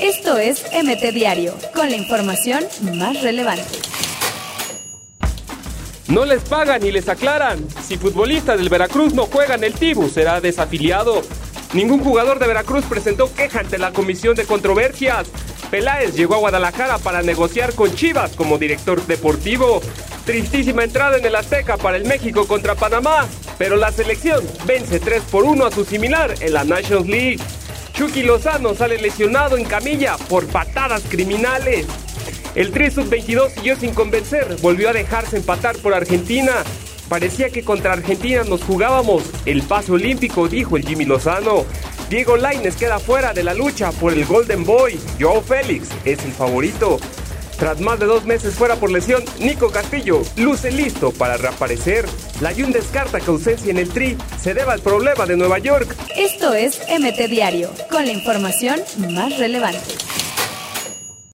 Esto es MT Diario, con la información más relevante. No les pagan ni les aclaran. Si futbolistas del Veracruz no juegan, el Tibu será desafiliado. Ningún jugador de Veracruz presentó queja ante la Comisión de Controversias. Peláez llegó a Guadalajara para negociar con Chivas como director deportivo. Tristísima entrada en el Azteca para el México contra Panamá, pero la selección vence 3 por 1 a su similar en la Nations League. Chucky Lozano sale lesionado en camilla por patadas criminales. El Tri Sub-22 siguió sin convencer, volvió a dejarse empatar por Argentina. Parecía que contra Argentina nos jugábamos el pase olímpico, dijo el Jimmy Lozano. Diego Laines queda fuera de la lucha por el Golden Boy. Joao Félix es el favorito. Tras más de dos meses fuera por lesión, Nico Castillo luce listo para reaparecer. La Jun descarta que ausencia en el Tri se deba al problema de Nueva York. Esto es MT Diario, con la información más relevante.